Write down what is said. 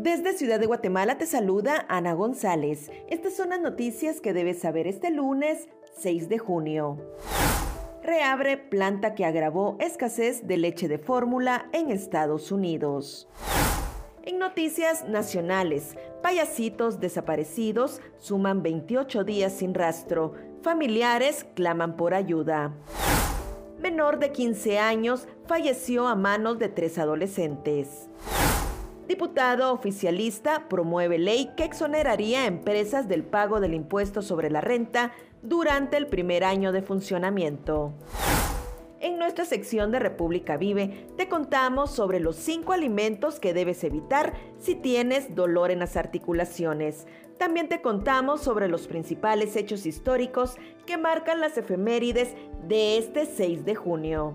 Desde Ciudad de Guatemala te saluda Ana González. Estas son las noticias que debes saber este lunes 6 de junio. Reabre planta que agravó escasez de leche de fórmula en Estados Unidos. En noticias nacionales, payasitos desaparecidos suman 28 días sin rastro. Familiares claman por ayuda. Menor de 15 años falleció a manos de tres adolescentes. Diputado oficialista promueve ley que exoneraría a empresas del pago del impuesto sobre la renta durante el primer año de funcionamiento. En nuestra sección de República Vive te contamos sobre los cinco alimentos que debes evitar si tienes dolor en las articulaciones. También te contamos sobre los principales hechos históricos que marcan las efemérides de este 6 de junio.